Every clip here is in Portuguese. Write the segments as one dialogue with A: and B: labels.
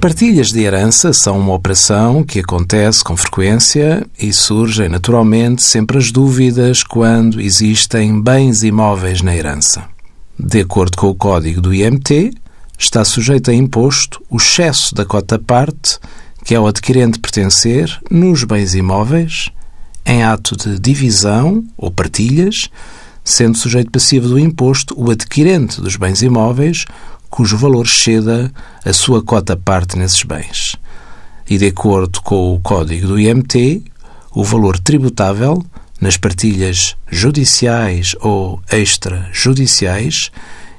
A: partilhas de herança são uma operação que acontece com frequência e surgem naturalmente sempre as dúvidas quando existem bens imóveis na herança. De acordo com o código do IMT, está sujeito a imposto o excesso da cota-parte que ao adquirente pertencer nos bens imóveis, em ato de divisão ou partilhas, sendo sujeito passivo do imposto o adquirente dos bens imóveis cujo valor exceda a sua cota-parte nesses bens. E, de acordo com o código do IMT, o valor tributável nas partilhas judiciais ou extrajudiciais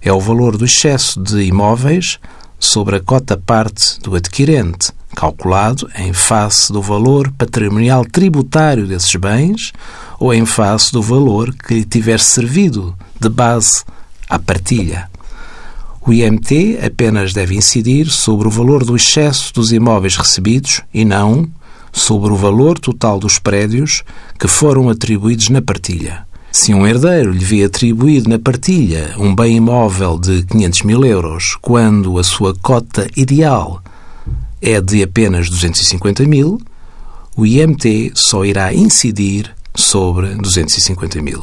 A: é o valor do excesso de imóveis sobre a cota-parte do adquirente, calculado em face do valor patrimonial tributário desses bens ou em face do valor que lhe tiver servido de base à partilha. O IMT apenas deve incidir sobre o valor do excesso dos imóveis recebidos e não sobre o valor total dos prédios que foram atribuídos na partilha. Se um herdeiro lhe vê atribuído na partilha um bem imóvel de 500 mil euros, quando a sua cota ideal é de apenas 250 mil, o IMT só irá incidir sobre 250 mil.